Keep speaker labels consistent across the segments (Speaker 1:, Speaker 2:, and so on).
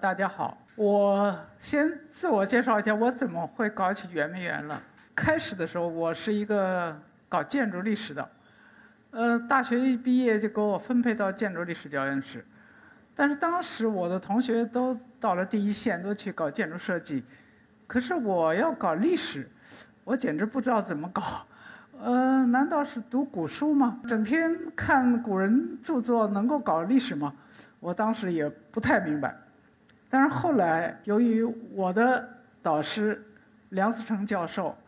Speaker 1: 大家好。我先自我介绍一下，我怎么会搞起圆明园了？开始的时候，我是一个搞建筑历史的，呃，大学一毕业就给我分配到建筑历史教研室。但是当时我的同学都到了第一线，都去搞建筑设计，可是我要搞历史，我简直不知道怎么搞。呃，难道是读古书吗？整天看古人著作能够搞历史吗？我当时也不太明白，但是后来由于我的导师梁思成教授，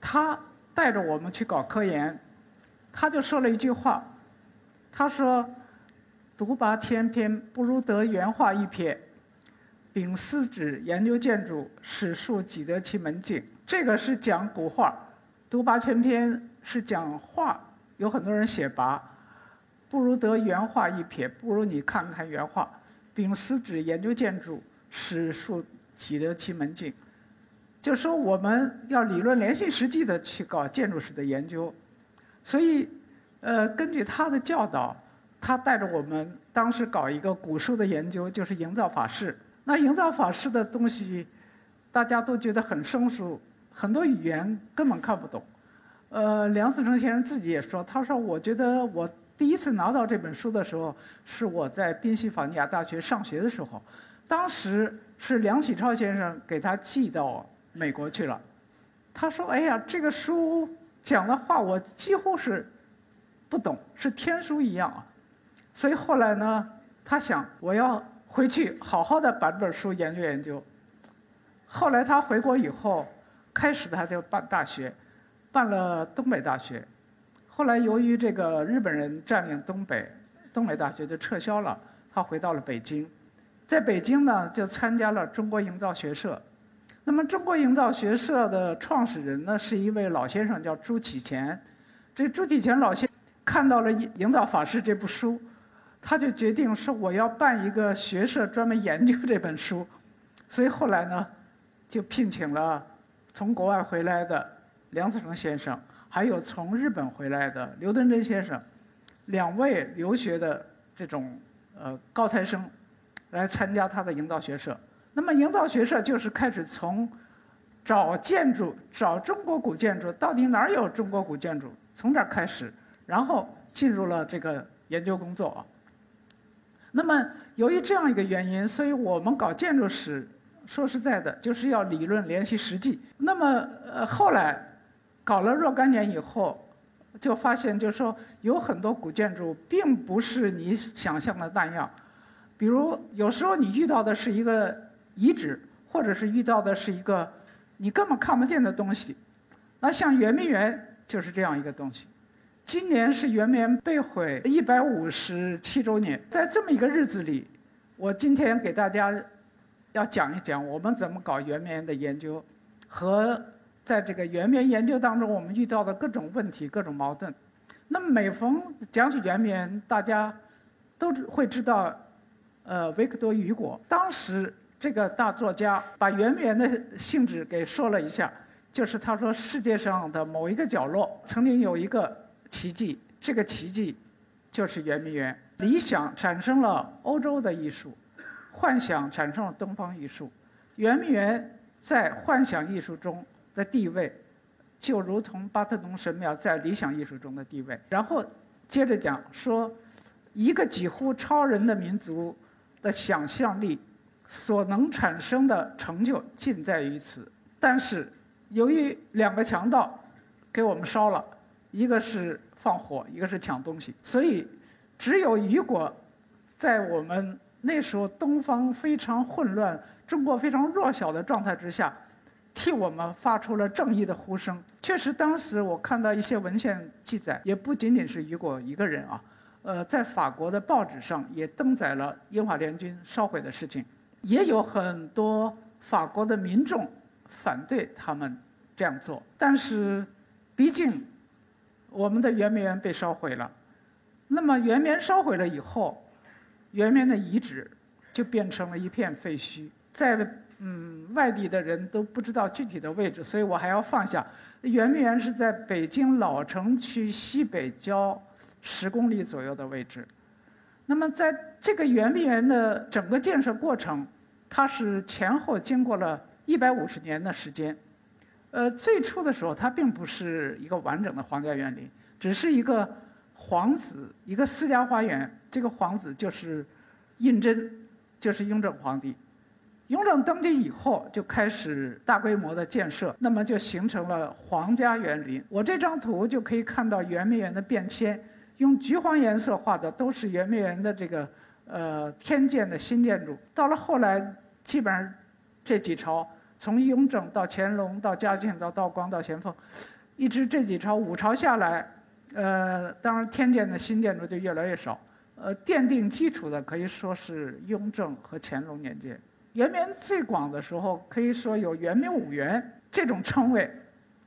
Speaker 1: 他带着我们去搞科研，他就说了一句话，他说：“独拔千篇，不如得原画一撇；秉四指研究建筑，史书几得其门径。”这个是讲古画，独拔千篇是讲画，有很多人写跋。不如得原画一瞥，不如你看看原画。秉丝指研究建筑，史书几得其门径。就说我们要理论联系实际的去搞建筑史的研究，所以，呃，根据他的教导，他带着我们当时搞一个古书的研究，就是营造法式。那营造法式的东西，大家都觉得很生疏，很多语言根本看不懂。呃，梁思成先生自己也说，他说：“我觉得我。”第一次拿到这本书的时候，是我在宾夕法尼亚大学上学的时候，当时是梁启超先生给他寄到美国去了。他说：“哎呀，这个书讲的话我几乎是不懂，是天书一样啊。”所以后来呢，他想我要回去好好的把这本书研究研究。后来他回国以后，开始他就办大学，办了东北大学。后来由于这个日本人占领东北，东北大学就撤销了，他回到了北京，在北京呢就参加了中国营造学社。那么中国营造学社的创始人呢是一位老先生，叫朱启潜。这朱启潜老先看到了《营造法式》这部书，他就决定说我要办一个学社专门研究这本书。所以后来呢，就聘请了从国外回来的梁思成先生。还有从日本回来的刘敦桢先生，两位留学的这种呃高材生，来参加他的营造学社。那么营造学社就是开始从找建筑、找中国古建筑，到底哪儿有中国古建筑，从这儿开始，然后进入了这个研究工作。那么由于这样一个原因，所以我们搞建筑史，说实在的，就是要理论联系实际。那么呃后来。搞了若干年以后，就发现，就是说，有很多古建筑并不是你想象的那样。比如，有时候你遇到的是一个遗址，或者是遇到的是一个你根本看不见的东西。那像圆明园就是这样一个东西。今年是圆明园被毁一百五十七周年，在这么一个日子里，我今天给大家要讲一讲我们怎么搞圆明园的研究和。在这个圆明园研究当中，我们遇到的各种问题、各种矛盾。那么每逢讲起圆明园，大家都会知道，呃，维克多·雨果。当时这个大作家把圆明园的性质给说了一下，就是他说世界上的某一个角落曾经有一个奇迹，这个奇迹就是圆明园。理想产生了欧洲的艺术，幻想产生了东方艺术。圆明园在幻想艺术中。的地位，就如同巴特农神庙在理想艺术中的地位。然后接着讲说，一个几乎超人的民族的想象力所能产生的成就尽在于此。但是由于两个强盗给我们烧了，一个是放火，一个是抢东西，所以只有雨果在我们那时候东方非常混乱、中国非常弱小的状态之下。替我们发出了正义的呼声。确实，当时我看到一些文献记载，也不仅仅是雨果一个人啊。呃，在法国的报纸上也登载了英法联军烧毁的事情，也有很多法国的民众反对他们这样做。但是，毕竟我们的圆明园被烧毁了，那么圆明园烧毁了以后，圆明园的遗址就变成了一片废墟，在。嗯，外地的人都不知道具体的位置，所以我还要放下。圆明园是在北京老城区西北郊十公里左右的位置。那么在这个圆明园的整个建设过程，它是前后经过了一百五十年的时间。呃，最初的时候它并不是一个完整的皇家园林，只是一个皇子一个私家花园。这个皇子就是胤禛，就是雍正皇帝。雍正登基以后，就开始大规模的建设，那么就形成了皇家园林。我这张图就可以看到圆明园的变迁，用橘黄颜色画的都是圆明园的这个呃天建的新建筑。到了后来，基本上这几朝，从雍正到乾隆到嘉庆到道光到咸丰，一直这几朝五朝下来，呃，当然天建的新建筑就越来越少。呃，奠定基础的可以说是雍正和乾隆年间。圆明最广的时候，可以说有“圆明五园”这种称谓，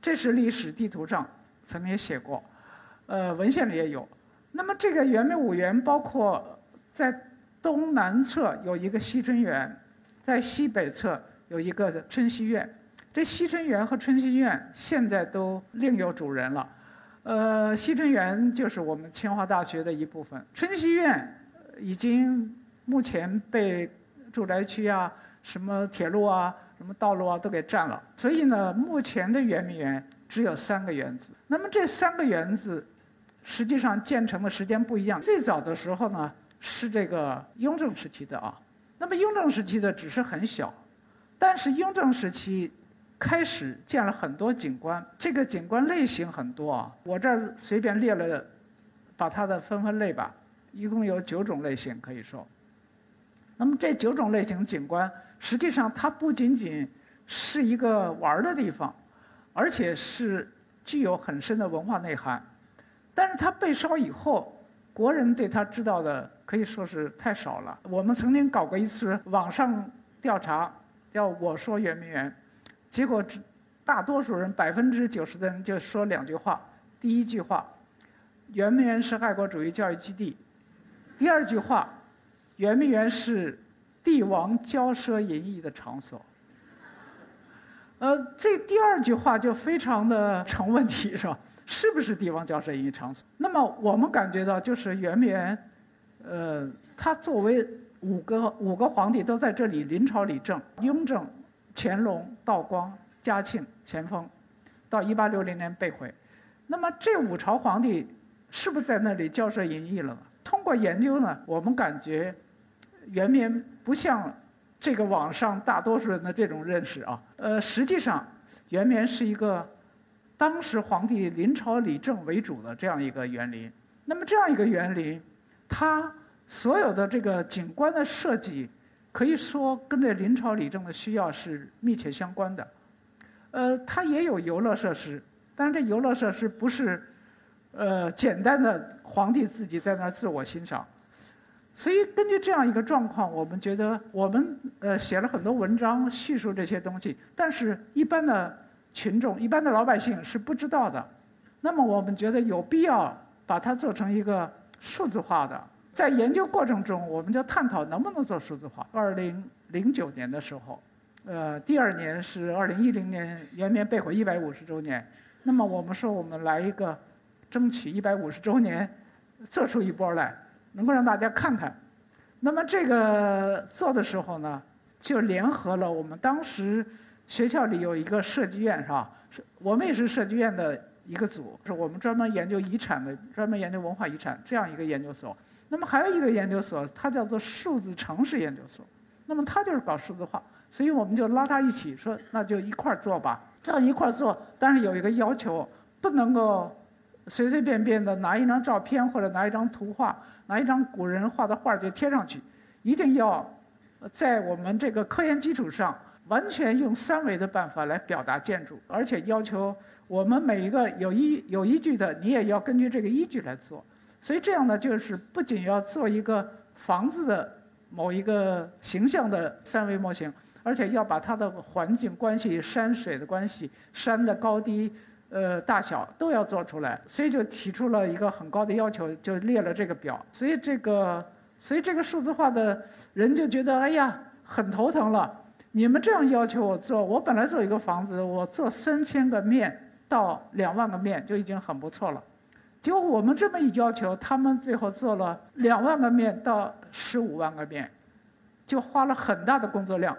Speaker 1: 这是历史地图上曾经写过，呃，文献里也有。那么这个圆明五园包括在东南侧有一个西春园，在西北侧有一个春熙院。这西春园和春熙院现在都另有主人了。呃，西春园就是我们清华大学的一部分，春熙院已经目前被。住宅区啊，什么铁路啊，什么道路啊，都给占了。所以呢，目前的圆明园只有三个园子。那么这三个园子，实际上建成的时间不一样。最早的时候呢，是这个雍正时期的啊。那么雍正时期的只是很小，但是雍正时期开始建了很多景观。这个景观类型很多啊，我这儿随便列了，把它的分分类吧，一共有九种类型可以说。那么这九种类型景观，实际上它不仅仅是一个玩的地方，而且是具有很深的文化内涵。但是它被烧以后，国人对它知道的可以说是太少了。我们曾经搞过一次网上调查，叫“我说圆明园”，结果大多数人百分之九十的人就说两句话：第一句话，圆明园是爱国主义教育基地；第二句话。圆明园是帝王骄奢淫逸的场所。呃，这第二句话就非常的成问题，是吧？是不是帝王骄奢淫逸场所？那么我们感觉到，就是圆明园，呃，它作为五个五个皇帝都在这里临朝理政，雍正、乾隆、道光、嘉庆、咸丰，到一八六零年被毁。那么这五朝皇帝是不是在那里骄奢淫逸了？通过研究呢，我们感觉。圆明不像这个网上大多数人的这种认识啊，呃，实际上圆明是一个当时皇帝临朝理政为主的这样一个园林。那么这样一个园林，它所有的这个景观的设计，可以说跟这临朝理政的需要是密切相关的。呃，它也有游乐设施，但是这游乐设施不是呃简单的皇帝自己在那儿自我欣赏。所以根据这样一个状况，我们觉得我们呃写了很多文章叙述这些东西，但是一般的群众、一般的老百姓是不知道的。那么我们觉得有必要把它做成一个数字化的。在研究过程中，我们就探讨能不能做数字化。二零零九年的时候，呃，第二年是二零一零年圆明被毁一百五十周年，那么我们说我们来一个争取一百五十周年，做出一波来。能够让大家看看，那么这个做的时候呢，就联合了我们当时学校里有一个设计院，是吧？是我们也是设计院的一个组，是我们专门研究遗产的，专门研究文化遗产这样一个研究所。那么还有一个研究所，它叫做数字城市研究所，那么它就是搞数字化，所以我们就拉它一起说，那就一块儿做吧。这样一块儿做，但是有一个要求，不能够随随便便的拿一张照片或者拿一张图画。拿一张古人画的画就贴上去，一定要在我们这个科研基础上，完全用三维的办法来表达建筑，而且要求我们每一个有依有依据的，你也要根据这个依据来做。所以这样呢，就是不仅要做一个房子的某一个形象的三维模型，而且要把它的环境关系、山水的关系、山的高低。呃，大小都要做出来，所以就提出了一个很高的要求，就列了这个表。所以这个，所以这个数字化的人就觉得，哎呀，很头疼了。你们这样要求我做，我本来做一个房子，我做三千个面到两万个面就已经很不错了。结果我们这么一要求，他们最后做了两万个面到十五万个面，就花了很大的工作量。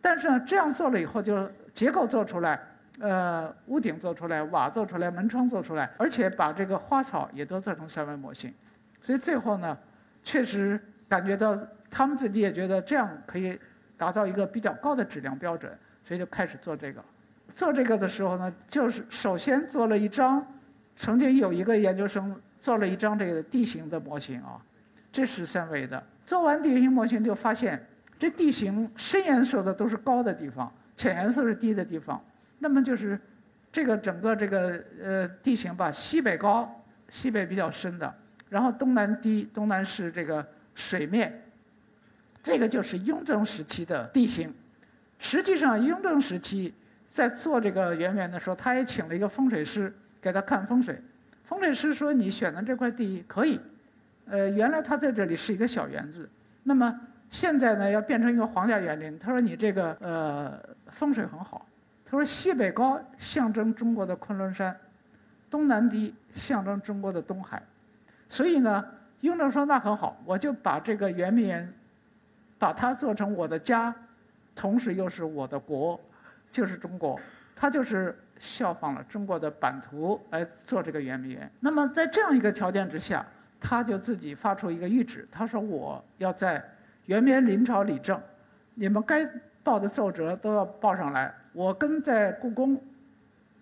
Speaker 1: 但是呢，这样做了以后，就结构做出来，呃，屋顶做出来，瓦做出来，门窗做出来，而且把这个花草也都做成三维模型。所以最后呢，确实感觉到他们自己也觉得这样可以达到一个比较高的质量标准，所以就开始做这个。做这个的时候呢，就是首先做了一张，曾经有一个研究生做了一张这个地形的模型啊，这是三维的。做完地形模型就发现。这地形深颜色的都是高的地方，浅颜色是低的地方。那么就是这个整个这个呃地形吧，西北高，西北比较深的，然后东南低，东南是这个水面。这个就是雍正时期的地形。实际上，雍正时期在做这个圆明园的时候，他也请了一个风水师给他看风水。风水师说：“你选的这块地可以。”呃，原来他在这里是一个小园子，那么。现在呢，要变成一个皇家园林。他说：“你这个呃风水很好。”他说：“西北高象征中国的昆仑山，东南低象征中国的东海。”所以呢，雍正说：“那很好，我就把这个圆明园，把它做成我的家，同时又是我的国，就是中国。他就是效仿了中国的版图来做这个圆明园。那么在这样一个条件之下，他就自己发出一个谕旨，他说：“我要在。”圆明园临朝理政，你们该报的奏折都要报上来。我跟在故宫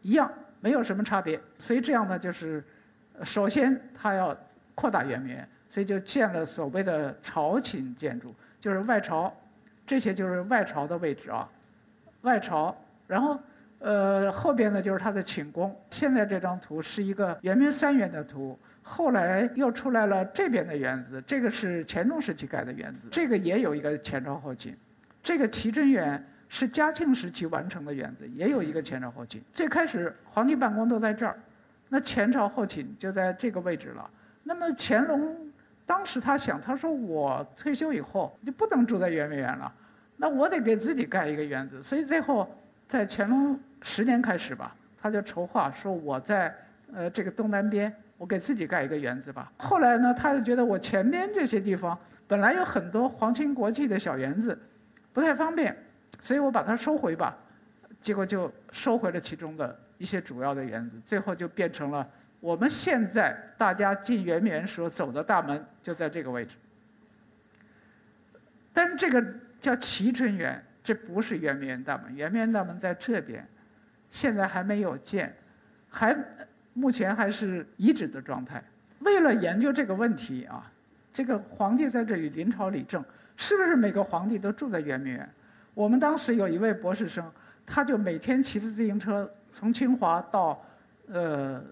Speaker 1: 一样，没有什么差别。所以这样呢，就是首先他要扩大圆明园，所以就建了所谓的朝寝建筑，就是外朝，这些就是外朝的位置啊，外朝。然后呃后边呢就是他的寝宫。现在这张图是一个圆明三园的图。后来又出来了这边的园子，这个是乾隆时期盖的园子，这个也有一个前朝后寝。这个齐春园是嘉庆时期完成的园子，也有一个前朝后寝。最开始皇帝办公都在这儿，那前朝后寝就在这个位置了。那么乾隆当时他想，他说我退休以后就不能住在圆明园了，那我得给自己盖一个园子。所以最后在乾隆十年开始吧，他就筹划说我在呃这个东南边。我给自己盖一个园子吧。后来呢，他就觉得我前边这些地方本来有很多皇亲国戚的小园子，不太方便，所以我把它收回吧。结果就收回了其中的一些主要的园子，最后就变成了我们现在大家进圆明园时候走的大门就在这个位置。但是这个叫齐春园，这不是圆明园大门，圆明园大门在这边，现在还没有建，还。目前还是遗址的状态。为了研究这个问题啊，这个皇帝在这里临朝理政，是不是每个皇帝都住在圆明园？我们当时有一位博士生，他就每天骑着自行车从清华到呃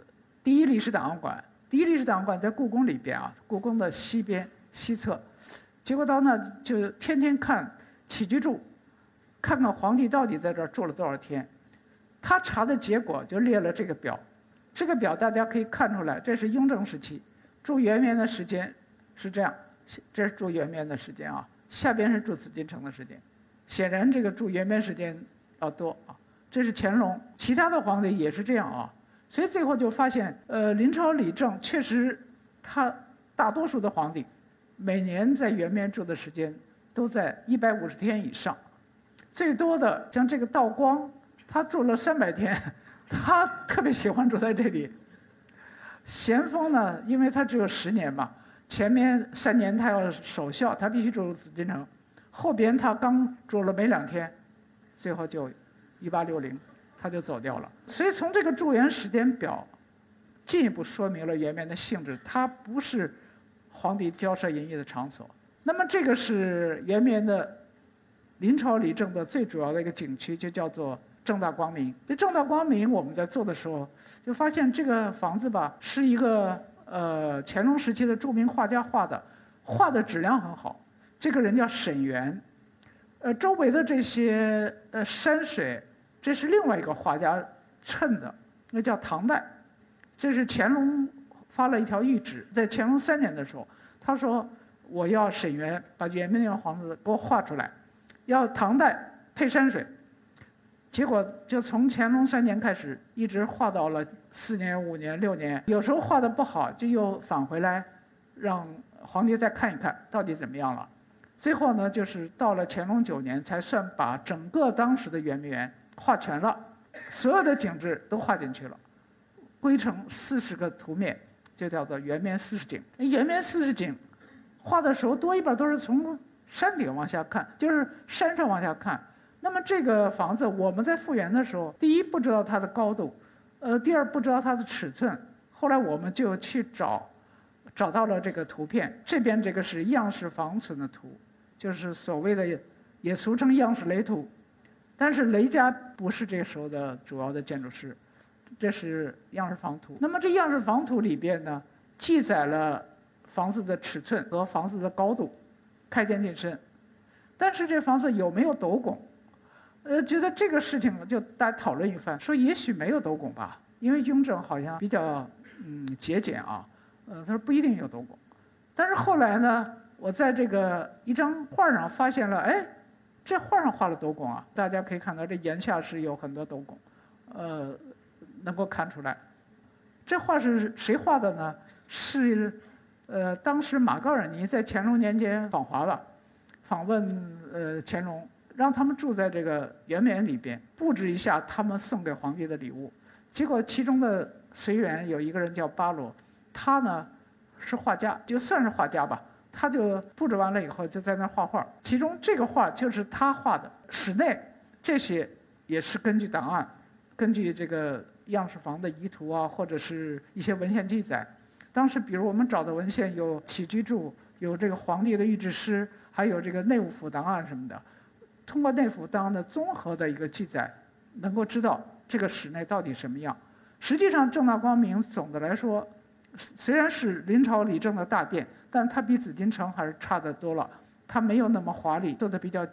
Speaker 1: 第一历史档案馆。第一历史档案馆在故宫里边啊，故宫的西边西侧。结果到那就天天看起居注，看看皇帝到底在这儿住了多少天。他查的结果就列了这个表。这个表大家可以看出来，这是雍正时期住圆明的时间是这样，这是住圆明的时间啊，下边是住紫禁城的时间，显然这个住圆明时间要多啊。这是乾隆，其他的皇帝也是这样啊，所以最后就发现，呃，临朝理政确实，他大多数的皇帝每年在圆明住的时间都在一百五十天以上，最多的像这个道光，他住了三百天。他特别喜欢住在这里。咸丰呢，因为他只有十年嘛，前面三年他要守孝，他必须住紫禁城，后边他刚住了没两天，最后就一八六零，他就走掉了。所以从这个住园时间表，进一步说明了圆明的性质，它不是皇帝骄奢淫逸的场所。那么这个是圆明的临朝理政的最主要的一个景区，就叫做。正大光明，这正大光明，我们在做的时候，就发现这个房子吧，是一个呃乾隆时期的著名画家画的，画的质量很好。这个人叫沈园，呃，周围的这些呃山水，这是另外一个画家衬的，那叫唐代。这是乾隆发了一条谕旨，在乾隆三年的时候，他说我要沈园把圆明园房子给我画出来，要唐代配山水。结果就从乾隆三年开始，一直画到了四年、五年、六年，有时候画的不好，就又返回来，让皇帝再看一看到底怎么样了。最后呢，就是到了乾隆九年，才算把整个当时的圆明园画全了，所有的景致都画进去了，归成四十个图面，就叫做圆明四十景。圆明四十景，画的时候多一半都是从山顶往下看，就是山上往下看。那么这个房子，我们在复原的时候，第一不知道它的高度，呃，第二不知道它的尺寸。后来我们就去找，找到了这个图片，这边这个是样式房存的图。就是所谓的，也俗称样式雷图，但是雷家不是这个时候的主要的建筑师，这是样式房图。那么这样式房图里边呢，记载了房子的尺寸和房子的高度，开间进深，但是这房子有没有斗拱？呃，觉得这个事情就大家讨论一番，说也许没有斗拱吧，因为雍正好像比较嗯节俭啊，呃，他说不一定有斗拱，但是后来呢？我在这个一张画上发现了，哎，这画上画了斗拱啊！大家可以看到，这檐下是有很多斗拱，呃，能够看出来。这画是谁画的呢？是，呃，当时马高尔尼在乾隆年间访华了，访问呃乾隆，让他们住在这个圆明园里边，布置一下他们送给皇帝的礼物。结果其中的随员有一个人叫巴罗，他呢是画家，就算是画家吧。他就布置完了以后，就在那画画。其中这个画就是他画的，室内这些也是根据档案，根据这个样式房的遗图啊，或者是一些文献记载。当时，比如我们找的文献有起居注，有这个皇帝的御制诗，还有这个内务府档案什么的。通过内府档案的综合的一个记载，能够知道这个室内到底什么样。实际上，正大光明总的来说，虽然是临朝理政的大殿。但它比紫禁城还是差得多了，它没有那么华丽，做的比较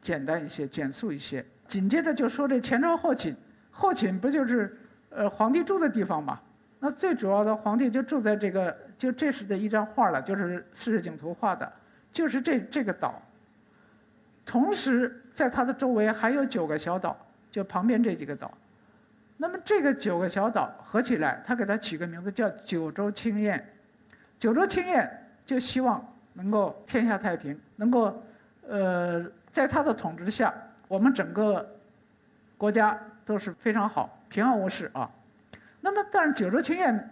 Speaker 1: 简单一些、简素一些。紧接着就说这前朝后寝，后寝不就是呃皇帝住的地方嘛？那最主要的皇帝就住在这个，就这是的一张画了，就是四十景图画的，就是这这个岛。同时在它的周围还有九个小岛，就旁边这几个岛。那么这个九个小岛合起来，他给它起个名字叫九州清晏。九州清晏。就希望能够天下太平，能够，呃，在他的统治下，我们整个国家都是非常好，平安无事啊。那么，但是九州清晏，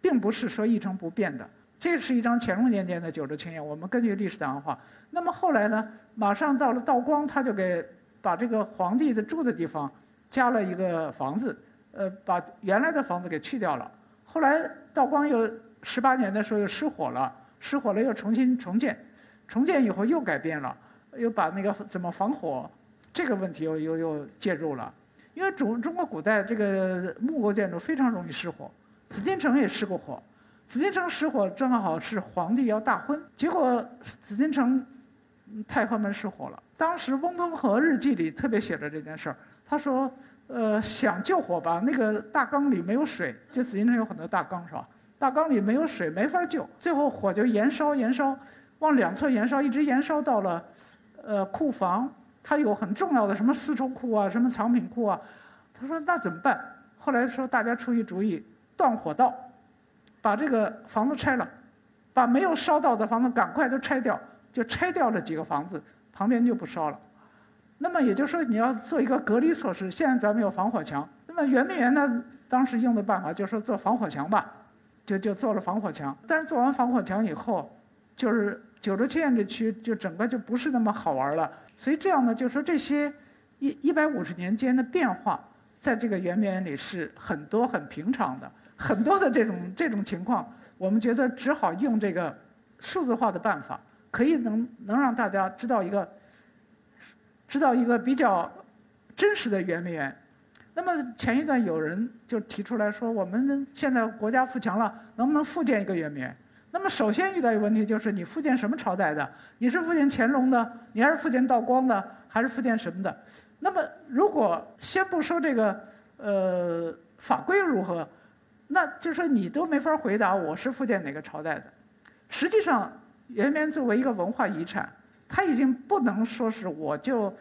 Speaker 1: 并不是说一成不变的。这是一张乾隆年间的九州清晏，我们根据历史档案画。那么后来呢，马上到了道光，他就给把这个皇帝的住的地方加了一个房子，呃，把原来的房子给去掉了。后来道光又十八年的时候又失火了。失火了又重新重建，重建以后又改变了，又把那个怎么防火这个问题又又又介入了。因为中中国古代这个木构建筑非常容易失火，紫禁城也失过火。紫禁城失火正好是皇帝要大婚，结果紫禁城太和门失火了。当时翁同龢日记里特别写了这件事儿，他说：“呃，想救火吧，那个大缸里没有水，就紫禁城有很多大缸是吧？”大缸里没有水，没法救。最后火就延烧，延烧，往两侧延烧，一直延烧到了，呃，库房。它有很重要的什么丝绸库啊，什么藏品库啊。他说那怎么办？后来说大家出一主意，断火道，把这个房子拆了，把没有烧到的房子赶快都拆掉，就拆掉了几个房子，旁边就不烧了。那么也就是说你要做一个隔离措施。现在咱们有防火墙，那么圆明园呢，当时用的办法就是说做防火墙吧。就就做了防火墙，但是做完防火墙以后，就是九州清晏这区就整个就不是那么好玩了。所以这样呢，就是说这些一一百五十年间的变化，在这个圆明园里是很多很平常的，很多的这种这种情况，我们觉得只好用这个数字化的办法，可以能能让大家知道一个知道一个比较真实的圆明园。那么前一段有人就提出来说，我们现在国家富强了，能不能复建一个圆明园？那么首先遇到一个问题就是，你复建什么朝代的？你是复建乾隆的，你还是复建道光的，还是复建什么的？那么如果先不说这个，呃，法规如何，那就说你都没法回答我是复建哪个朝代的。实际上，圆明园作为一个文化遗产，它已经不能说是我就。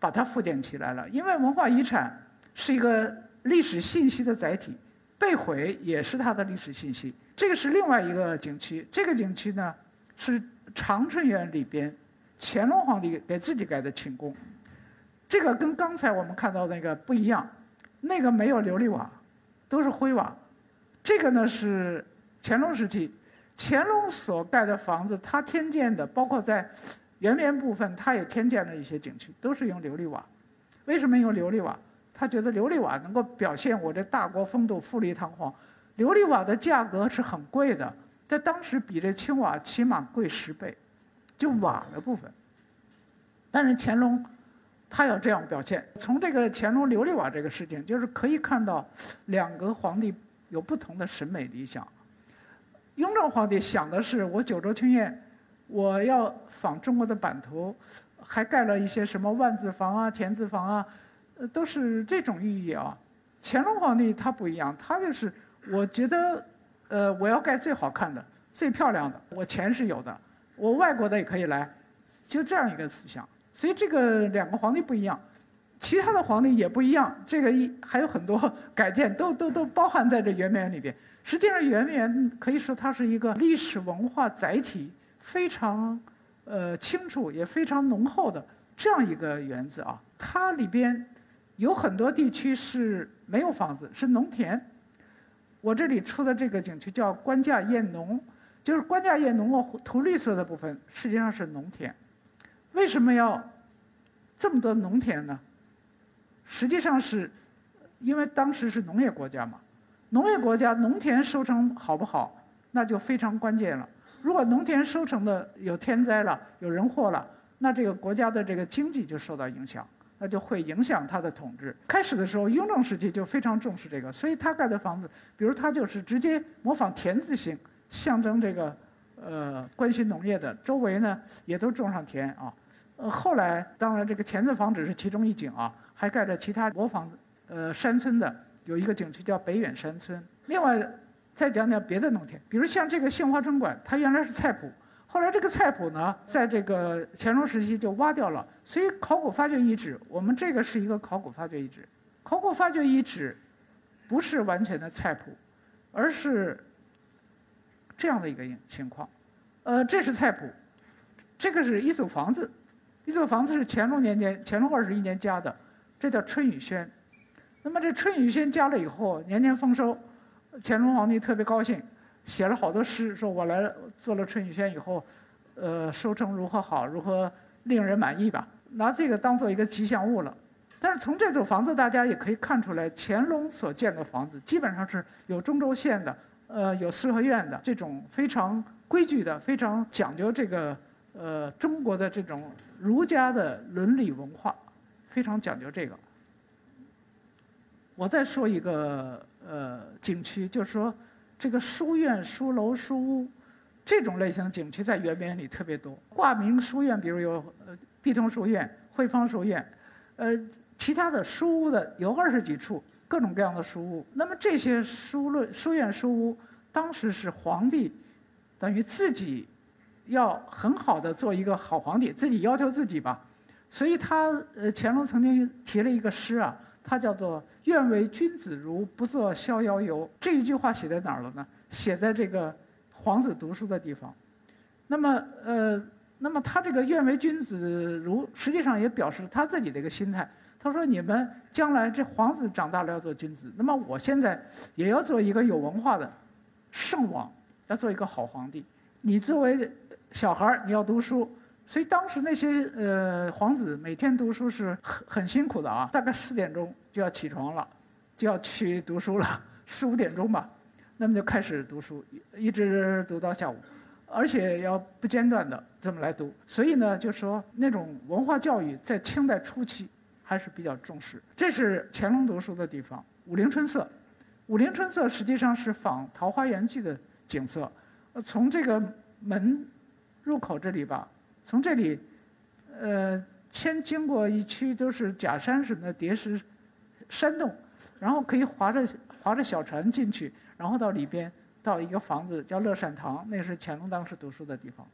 Speaker 1: 把它复建起来了。因为文化遗产是一个历史信息的载体，被毁也是它的历史信息。这个是另外一个景区，这个景区呢是长春园里边乾隆皇帝给自己盖的寝宫，这个跟刚才我们看到那个不一样，那个没有琉璃瓦，都是灰瓦，这个呢是乾隆时期乾隆所盖的房子，他添建的，包括在圆明部分，他也添建了一些景区，都是用琉璃瓦。为什么用琉璃瓦？他觉得琉璃瓦能够表现我这大国风度，富丽堂皇。琉璃瓦的价格是很贵的，在当时比这青瓦起码贵十倍，就瓦的部分。但是乾隆他要这样表现，从这个乾隆琉璃瓦这个事情，就是可以看到两个皇帝有不同的审美理想。雍正皇帝想的是，我九州清苑，我要仿中国的版图，还盖了一些什么万字房啊、田字房啊，呃，都是这种寓意啊。乾隆皇帝他不一样，他就是。我觉得，呃，我要盖最好看的、最漂亮的。我钱是有的，我外国的也可以来，就这样一个思想。所以这个两个皇帝不一样，其他的皇帝也不一样。这个一还有很多改建，都都都包含在这圆明园里边。实际上，圆明园可以说它是一个历史文化载体非常呃清楚也非常浓厚的这样一个园子啊。它里边有很多地区是没有房子，是农田。我这里出的这个景区叫官架堰农，就是官架堰农哦，涂绿色的部分实际上是农田。为什么要这么多农田呢？实际上是因为当时是农业国家嘛，农业国家农田收成好不好，那就非常关键了。如果农田收成的有天灾了，有人祸了，那这个国家的这个经济就受到影响。那就会影响他的统治。开始的时候，雍正时期就非常重视这个，所以他盖的房子，比如他就是直接模仿田字形，象征这个，呃，关心农业的。周围呢也都种上田啊。呃，后来当然这个田字房只是其中一景啊，还盖着其他模仿呃山村的，有一个景区叫北远山村。另外再讲讲别的农田，比如像这个杏花春馆，它原来是菜圃。后来这个菜圃呢，在这个乾隆时期就挖掉了，所以考古发掘遗址，我们这个是一个考古发掘遗址。考古发掘遗址不是完全的菜圃，而是这样的一个情况。呃，这是菜圃，这个是一组房子，一组房子是乾隆年间，乾隆二十一年加的，这叫春雨轩。那么这春雨轩加了以后，年年丰收，乾隆皇帝特别高兴。写了好多诗，说我来做了春雨轩以后，呃，收成如何好，如何令人满意吧，拿这个当做一个吉祥物了。但是从这组房子，大家也可以看出来，乾隆所建的房子基本上是有中轴线的，呃，有四合院的这种非常规矩的、非常讲究这个呃中国的这种儒家的伦理文化，非常讲究这个。我再说一个呃景区，就是说。这个书院、书楼、书屋，这种类型的景区在圆明园里特别多。挂名书院，比如有呃碧通书院、汇芳书院，呃，其他的书屋的有二十几处，各种各样的书屋。那么这些书论书院、书屋，当时是皇帝等于自己要很好的做一个好皇帝，自己要求自己吧。所以他呃，乾隆曾经提了一个诗啊。他叫做“愿为君子如，不做逍遥游”。这一句话写在哪儿了呢？写在这个皇子读书的地方。那么，呃，那么他这个“愿为君子如”，实际上也表示他自己的一个心态。他说：“你们将来这皇子长大了要做君子，那么我现在也要做一个有文化的圣王，要做一个好皇帝。你作为小孩儿，你要读书。”所以当时那些呃皇子每天读书是很很辛苦的啊，大概四点钟就要起床了，就要去读书了，四五点钟吧，那么就开始读书，一直读到下午，而且要不间断的这么来读。所以呢，就说那种文化教育在清代初期还是比较重视。这是乾隆读书的地方，武陵春色。武陵春色实际上是仿《桃花源记》的景色，从这个门入口这里吧。从这里，呃，先经过一区都是假山什么的叠石山洞，然后可以划着划着小船进去，然后到里边到一个房子叫乐善堂，那是乾隆当时读书的地方。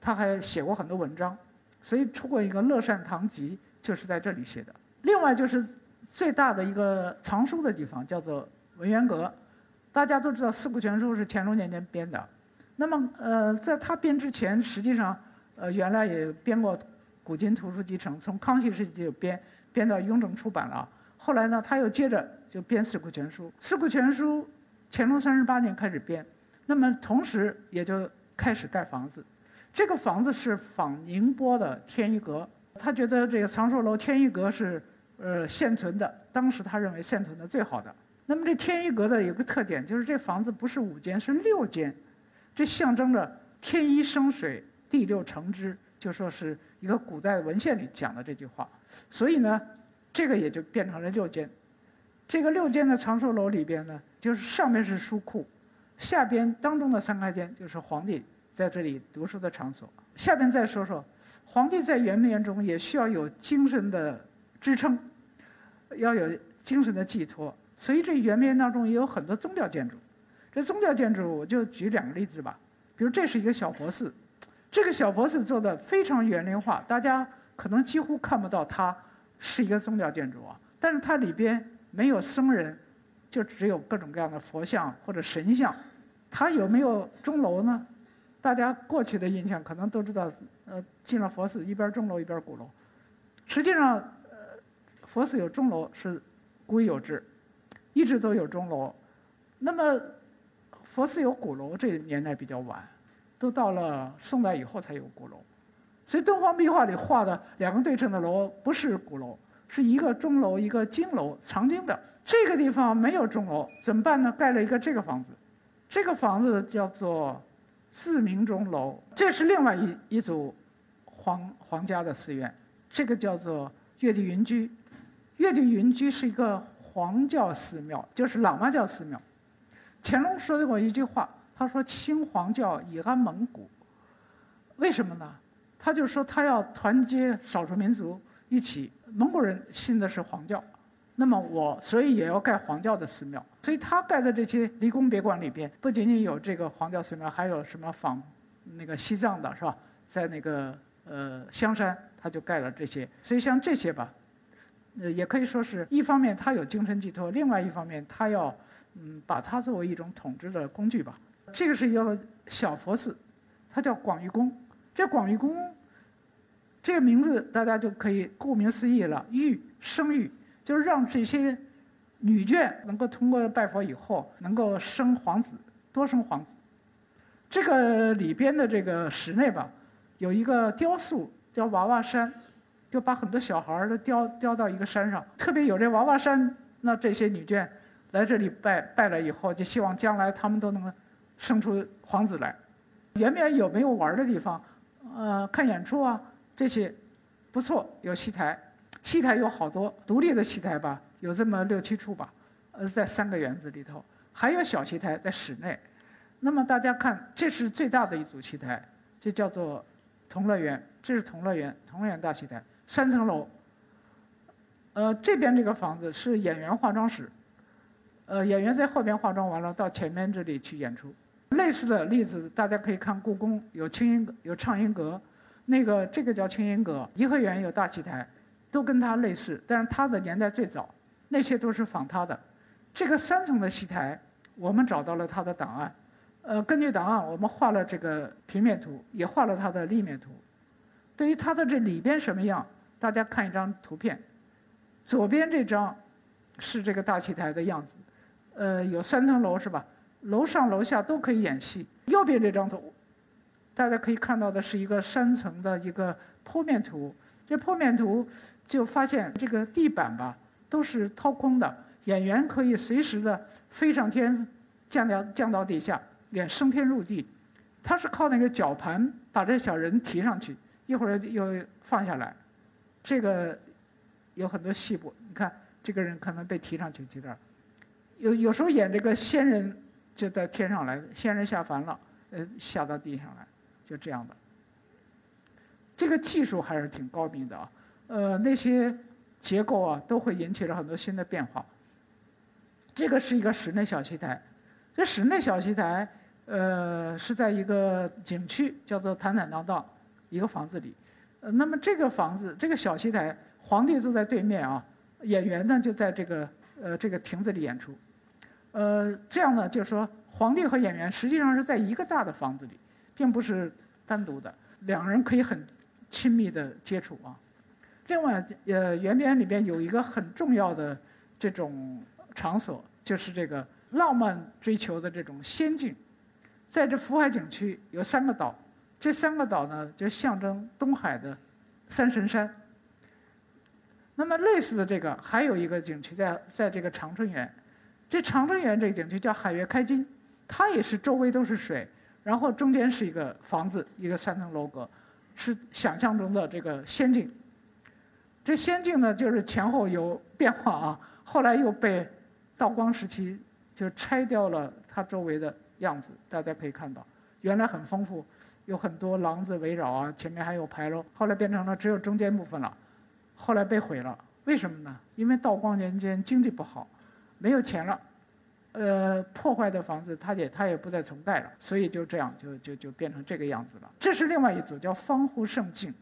Speaker 1: 他还写过很多文章，所以出过一个《乐善堂集》，就是在这里写的。另外就是最大的一个藏书的地方叫做文渊阁，大家都知道《四库全书》是乾隆年间编的，那么呃，在他编之前，实际上呃原来也编过《古今图书集成》，从康熙时期就编编到雍正出版了。后来呢，他又接着就编《四库全书》，《四库全书》乾隆三十八年开始编，那么同时也就开始盖房子。这个房子是仿宁波的天一阁，他觉得这个长寿楼天一阁是呃现存的，当时他认为现存的最好的。那么这天一阁的有个特点，就是这房子不是五间，是六间，这象征着天一生水，第六成之，就说是一个古代文献里讲的这句话。所以呢。这个也就变成了六间，这个六间的长寿楼里边呢，就是上面是书库，下边当中的三开间就是皇帝在这里读书的场所。下边再说说，皇帝在圆明园中也需要有精神的支撑，要有精神的寄托，所以这圆明园当中也有很多宗教建筑。这宗教建筑我就举两个例子吧，比如这是一个小佛寺，这个小佛寺做的非常园林化，大家可能几乎看不到它。是一个宗教建筑啊，但是它里边没有僧人，就只有各种各样的佛像或者神像。它有没有钟楼呢？大家过去的印象可能都知道，呃，进了佛寺一边钟楼一边鼓楼。实际上，呃，佛寺有钟楼是古已有之，一直都有钟楼。那么，佛寺有鼓楼，这年代比较晚，都到了宋代以后才有鼓楼。所以敦煌壁画里画的两个对称的楼不是鼓楼，是一个钟楼，一个经楼，藏经的。这个地方没有钟楼，怎么办呢？盖了一个这个房子，这个房子叫做自明钟楼。这是另外一一组皇皇家的寺院，这个叫做月地云居。月地云居是一个黄教寺庙，就是喇嘛教寺庙。乾隆说过一句话，他说：“清黄教以安蒙古。”为什么呢？他就说他要团结少数民族一起。蒙古人信的是黄教，那么我所以也要盖黄教的寺庙。所以他盖的这些离宫别馆里边，不仅仅有这个黄教寺庙，还有什么仿那个西藏的是吧？在那个呃香山，他就盖了这些。所以像这些吧，呃，也可以说是一方面他有精神寄托，另外一方面他要嗯把它作为一种统治的工具吧。这个是一个小佛寺，它叫广玉宫。这广玉宫，这个名字大家就可以顾名思义了，育生育，就是让这些女眷能够通过拜佛以后，能够生皇子，多生皇子。这个里边的这个室内吧，有一个雕塑叫娃娃山，就把很多小孩儿都雕雕到一个山上，特别有这娃娃山，那这些女眷来这里拜拜了以后，就希望将来他们都能够生出皇子来。圆明园有没有玩的地方？呃，看演出啊，这些不错，有戏台，戏台有好多独立的戏台吧，有这么六七处吧，呃，在三个园子里头，还有小戏台在室内。那么大家看，这是最大的一组戏台，这叫做同乐园，这是同乐园，同乐园大戏台，三层楼。呃，这边这个房子是演员化妆室，呃，演员在后边化妆完了，到前面这里去演出。类似的例子，大家可以看故宫有清音阁有畅音阁，那个这个叫清音阁，颐和园有大戏台，都跟它类似，但是它的年代最早，那些都是仿它的。这个三层的戏台，我们找到了它的档案，呃，根据档案我们画了这个平面图，也画了它的立面图。对于它的这里边什么样，大家看一张图片，左边这张是这个大戏台的样子，呃，有三层楼是吧？楼上楼下都可以演戏。右边这张图，大家可以看到的是一个三层的一个剖面图。这剖面图就发现这个地板吧都是掏空的，演员可以随时的飞上天，降到降到地下，演升天入地。他是靠那个绞盘把这小人提上去，一会儿又放下来。这个有很多细部，你看这个人可能被提上去，这儿。有有时候演这个仙人。就在天上来，仙人下凡了，呃，下到地上来，就这样的。这个技术还是挺高明的啊，呃，那些结构啊，都会引起了很多新的变化。这个是一个室内小戏台，这室内小戏台，呃，是在一个景区，叫做坦坦荡荡一个房子里。呃，那么这个房子，这个小戏台，皇帝坐在对面啊，演员呢就在这个呃这个亭子里演出，呃，这样呢就是说皇帝和演员实际上是在一个大的房子里，并不是单独的，两人可以很亲密的接触啊。另外，呃，圆明园里边有一个很重要的这种场所，就是这个浪漫追求的这种仙境。在这福海景区有三个岛，这三个岛呢就象征东海的三神山。那么类似的这个还有一个景区在在这个长春园，这长春园这个景区叫海月开金，它也是周围都是水，然后中间是一个房子，一个三层楼阁，是想象中的这个仙境。这仙境呢，就是前后有变化啊。后来又被道光时期就拆掉了它周围的样子，大家可以看到，原来很丰富，有很多廊子围绕啊，前面还有牌楼，后来变成了只有中间部分了，后来被毁了。为什么呢？因为道光年间经济不好，没有钱了，呃，破坏的房子他也他也不再重盖了，所以就这样就就就变成这个样子了。这是另外一组叫方壶胜境，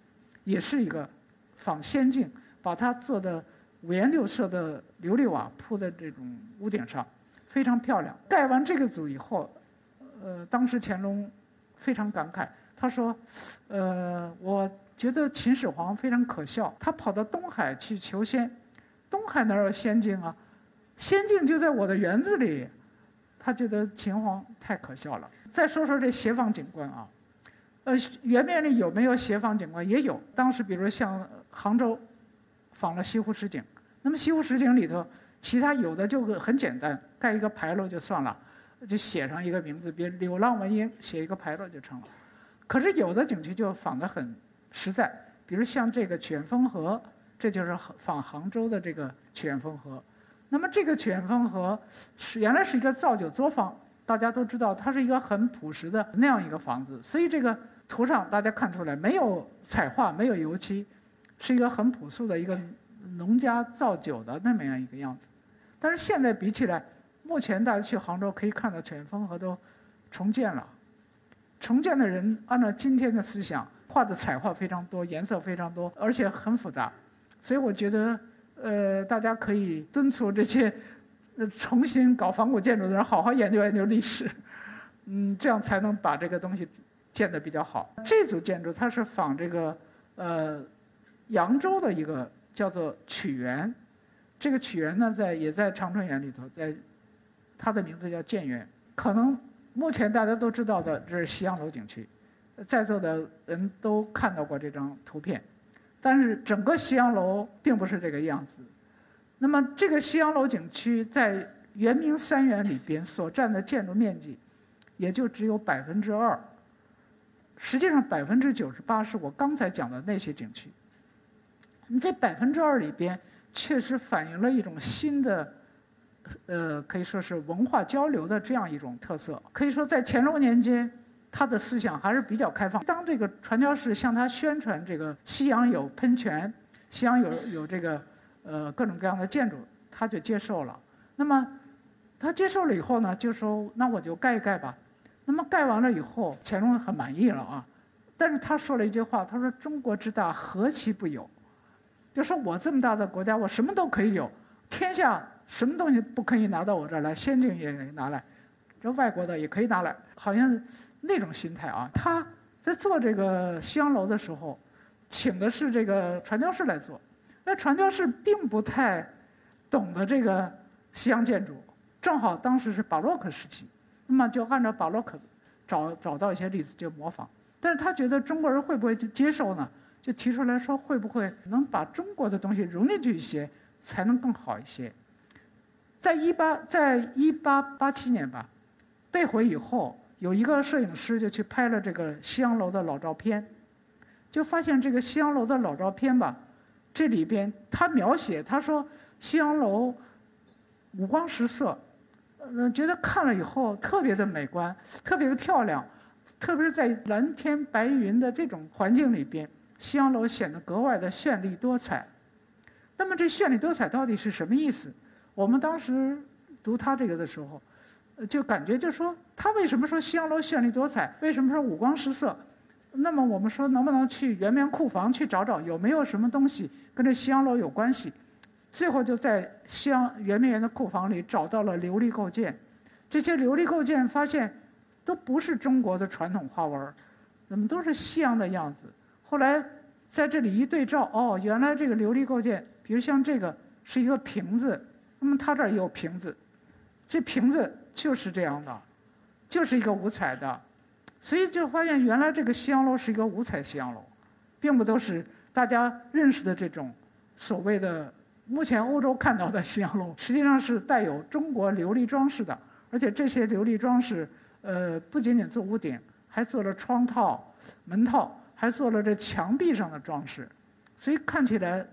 Speaker 1: 也是一个。仿仙境，把它做的五颜六色的琉璃瓦铺在这种屋顶上，非常漂亮。盖完这个组以后，呃，当时乾隆非常感慨，他说：“呃，我觉得秦始皇非常可笑，他跑到东海去求仙，东海哪有仙境啊？仙境就在我的园子里。”他觉得秦皇太可笑了。再说说这斜坊景观啊，呃，圆明园里有没有斜坊景观？也有。当时比如像。杭州仿了西湖十景，那么西湖十景里头，其他有的就很简单，盖一个牌楼就算了，就写上一个名字，比如“柳浪闻莺”，写一个牌楼就成了。可是有的景区就仿得很实在，比如像这个曲园风荷，这就是仿杭州的这个曲园风荷。那么这个曲园风荷是原来是一个造酒作坊，大家都知道它是一个很朴实的那样一个房子，所以这个图上大家看出来没有彩画，没有油漆。是一个很朴素的一个农家造酒的那么样一个样子，但是现在比起来，目前大家去杭州可以看到全风河都重建了，重建的人按照今天的思想画的彩画非常多，颜色非常多，而且很复杂，所以我觉得，呃，大家可以敦促这些重新搞仿古建筑的人好好研究研究历史，嗯，这样才能把这个东西建得比较好。这组建筑它是仿这个，呃。扬州的一个叫做曲园，这个曲园呢，在也在长春园里头，在它的名字叫建园。可能目前大家都知道的，这是西洋楼景区，在座的人都看到过这张图片。但是整个西洋楼并不是这个样子。那么这个西洋楼景区在圆明三园里边所占的建筑面积，也就只有百分之二。实际上百分之九十八是我刚才讲的那些景区。这百分之二里边，确实反映了一种新的，呃，可以说是文化交流的这样一种特色。可以说，在乾隆年间，他的思想还是比较开放。当这个传教士向他宣传这个西洋有喷泉，西洋有有这个呃各种各样的建筑，他就接受了。那么他接受了以后呢，就说那我就盖一盖吧。那么盖完了以后，乾隆很满意了啊。但是他说了一句话，他说：“中国之大，何其不有。”就说我这么大的国家，我什么都可以有，天下什么东西不可以拿到我这儿来？仙境也拿来，这外国的也可以拿来，好像那种心态啊。他在做这个西洋楼的时候，请的是这个传教士来做，那传教士并不太懂得这个西洋建筑，正好当时是巴洛克时期，那么就按照巴洛克找找到一些例子就模仿，但是他觉得中国人会不会去接受呢？就提出来说，会不会能把中国的东西融进去一些，才能更好一些？在一八在一八八七年吧，被毁以后，有一个摄影师就去拍了这个西洋楼的老照片，就发现这个西洋楼的老照片吧，这里边他描写他说西洋楼五光十色，嗯，觉得看了以后特别的美观，特别的漂亮，特别是在蓝天白云的这种环境里边。西洋楼显得格外的绚丽多彩。那么这绚丽多彩到底是什么意思？我们当时读他这个的时候，就感觉就说他为什么说西洋楼绚丽多彩？为什么说五光十色？那么我们说能不能去圆明库房去找找有没有什么东西跟这西洋楼有关系？最后就在西洋圆明园的库房里找到了琉璃构件，这些琉璃构件发现都不是中国的传统花纹，怎么都是西洋的样子？后来在这里一对照，哦，原来这个琉璃构件，比如像这个是一个瓶子，那么它这儿也有瓶子，这瓶子就是这样的，就是一个五彩的，所以就发现原来这个西洋楼是一个五彩西洋楼，并不都是大家认识的这种所谓的。目前欧洲看到的西洋楼实际上是带有中国琉璃装饰的，而且这些琉璃装饰，呃，不仅仅做屋顶，还做了窗套、门套，还做了这墙壁上的装饰，所以看起来，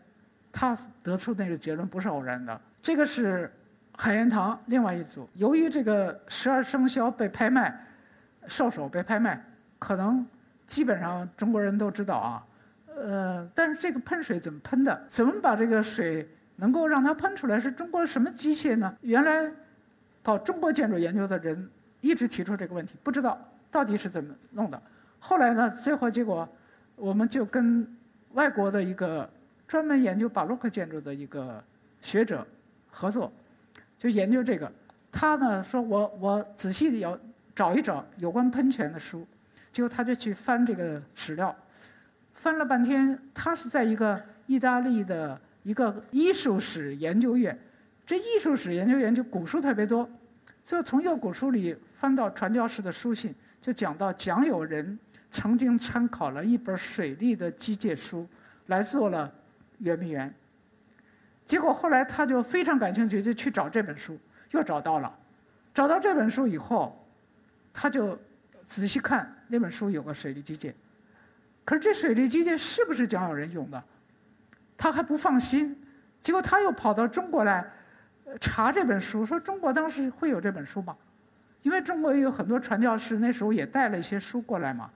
Speaker 1: 他得出那个结论不是偶然的。这个是海盐堂另外一组，由于这个十二生肖被拍卖，兽首被拍卖，可能基本上中国人都知道啊，呃，但是这个喷水怎么喷的？怎么把这个水？能够让它喷出来是中国什么机械呢？原来搞中国建筑研究的人一直提出这个问题，不知道到底是怎么弄的。后来呢，最后结果我们就跟外国的一个专门研究巴洛克建筑的一个学者合作，就研究这个。他呢说我我仔细要找一找有关喷泉的书，结果他就去翻这个史料，翻了半天，他是在一个意大利的。一个艺术史研究院，这艺术史研究院就古书特别多，就从一个古书里翻到传教士的书信，就讲到蒋友仁曾经参考了一本水利的机械书来做了圆明园。结果后来他就非常感兴趣，就去找这本书，又找到了。找到这本书以后，他就仔细看那本书有个水利机械，可是这水利机械是不是蒋友仁用的？他还不放心，结果他又跑到中国来查这本书，说中国当时会有这本书吗？因为中国也有很多传教士，那时候也带了一些书过来嘛。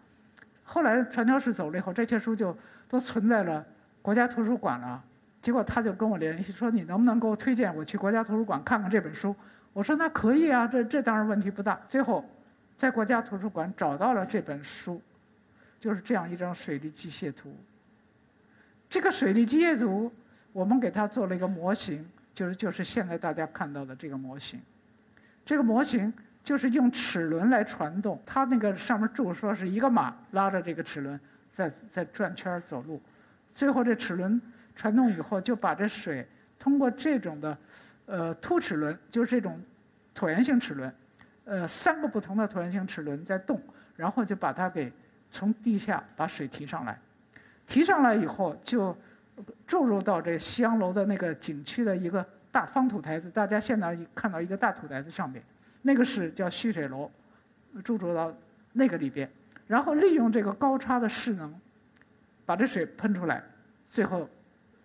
Speaker 1: 后来传教士走了以后，这些书就都存在了国家图书馆了。结果他就跟我联系说：“你能不能给我推荐我去国家图书馆看看这本书？”我说：“那可以啊，这这当然问题不大。”最后在国家图书馆找到了这本书，就是这样一张水利机械图。这个水利机械图，我们给它做了一个模型，就是就是现在大家看到的这个模型。这个模型就是用齿轮来传动，它那个上面注说是一个马拉着这个齿轮在在转圈走路，最后这齿轮传动以后，就把这水通过这种的呃凸齿轮，就是这种椭圆形齿轮，呃三个不同的椭圆形齿轮在动，然后就把它给从地下把水提上来。提上来以后，就注入到这西洋楼的那个景区的一个大方土台子。大家现在看到一个大土台子上面，那个是叫蓄水楼，注入到那个里边，然后利用这个高差的势能，把这水喷出来，最后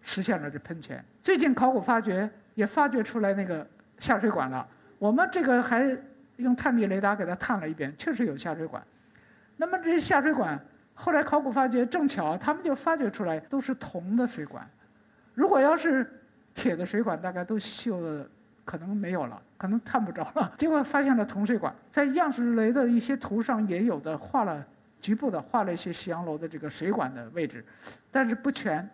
Speaker 1: 实现了这喷泉。最近考古发掘也发掘出来那个下水管了，我们这个还用探地雷达给它探了一遍，确实有下水管。那么这些下水管。后来考古发掘正巧，他们就发掘出来都是铜的水管。如果要是铁的水管，大概都锈的可能没有了，可能探不着了。结果发现了铜水管，在样式雷的一些图上也有的画了局部的画了一些西洋楼的这个水管的位置，但是不全。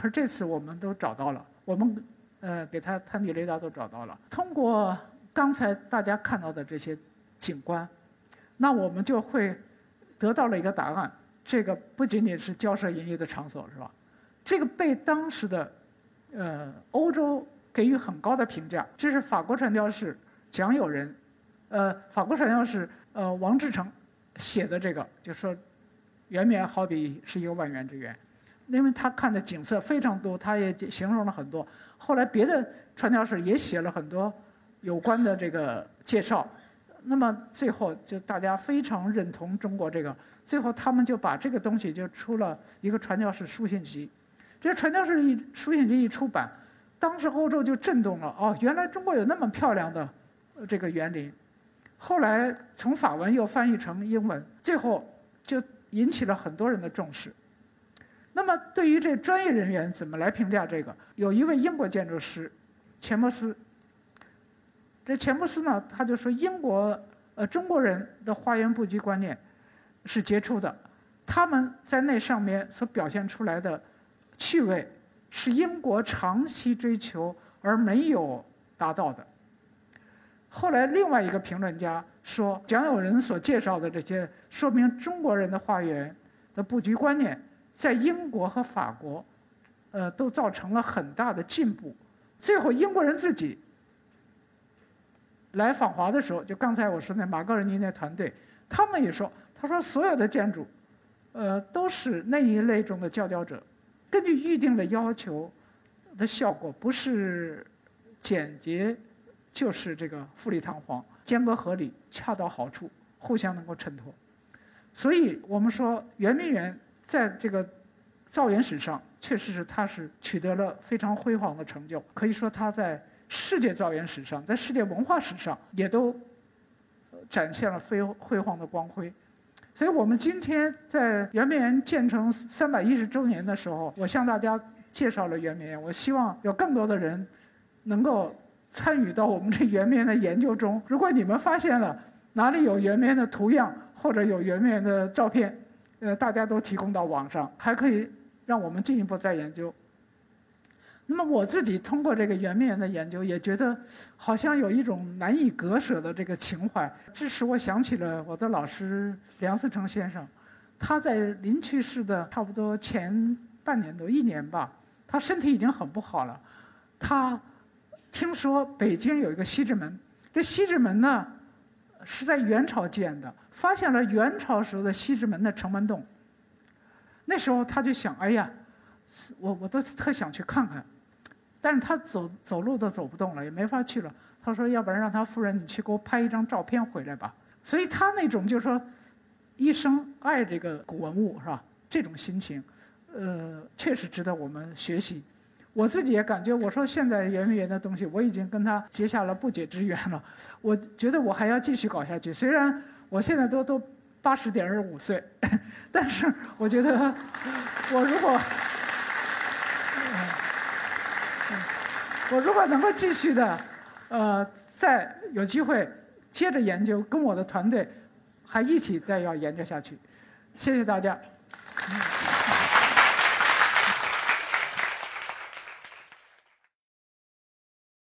Speaker 1: 可是这次我们都找到了，我们呃给他探地雷达都找到了。通过刚才大家看到的这些景观，那我们就会。得到了一个答案，这个不仅仅是交涉淫逸的场所，是吧？这个被当时的，呃，欧洲给予很高的评价。这是法国传教士蒋友仁，呃，法国传教士呃王志成写的这个，就说，圆明园好比是一个万园之园，因为他看的景色非常多，他也形容了很多。后来别的传教士也写了很多有关的这个介绍。那么最后就大家非常认同中国这个，最后他们就把这个东西就出了一个传教士书信集，这传教士一书信集一出版，当时欧洲就震动了哦，原来中国有那么漂亮的这个园林，后来从法文又翻译成英文，最后就引起了很多人的重视。那么对于这专业人员怎么来评价这个？有一位英国建筑师钱伯斯。这钱穆斯呢，他就说英国呃中国人的花园布局观念是杰出的，他们在那上面所表现出来的趣味，是英国长期追求而没有达到的。后来另外一个评论家说，蒋友仁所介绍的这些，说明中国人的花园的布局观念，在英国和法国，呃，都造成了很大的进步。最后，英国人自己来访华的时候，就刚才我说那马格尔尼那团队，他们也说，他说所有的建筑，呃，都是那一类中的佼佼者，根据预定的要求的效果，不是简洁。就是这个富丽堂皇、间隔合理、恰到好处、互相能够衬托，所以我们说圆明园在这个造园史上，确实是它是取得了非常辉煌的成就。可以说它在世界造园史上，在世界文化史上也都展现了非辉煌的光辉。所以我们今天在圆明园建成三百一十周年的时候，我向大家介绍了圆明园。我希望有更多的人能够。参与到我们这圆明园的研究中。如果你们发现了哪里有圆明园的图样或者有圆明园的照片，呃，大家都提供到网上，还可以让我们进一步再研究。那么我自己通过这个圆明园的研究，也觉得好像有一种难以割舍的这个情怀，这使我想起了我的老师梁思成先生。他在临去世的差不多前半年多一年吧，他身体已经很不好了，他。听说北京有一个西直门，这西直门呢是在元朝建的，发现了元朝时候的西直门的城门洞。那时候他就想，哎呀，我我都特想去看看，但是他走走路都走不动了，也没法去了。他说，要不然让他夫人你去给我拍一张照片回来吧。所以他那种就是说，一生爱这个古文物是吧？这种心情，呃，确实值得我们学习。我自己也感觉，我说现在圆明园的东西，我已经跟他结下了不解之缘了。我觉得我还要继续搞下去，虽然我现在都都八十点二五岁，但是我觉得我如果我如果能够继续的，呃，再有机会接着研究，跟我的团队还一起再要研究下去。谢谢大家。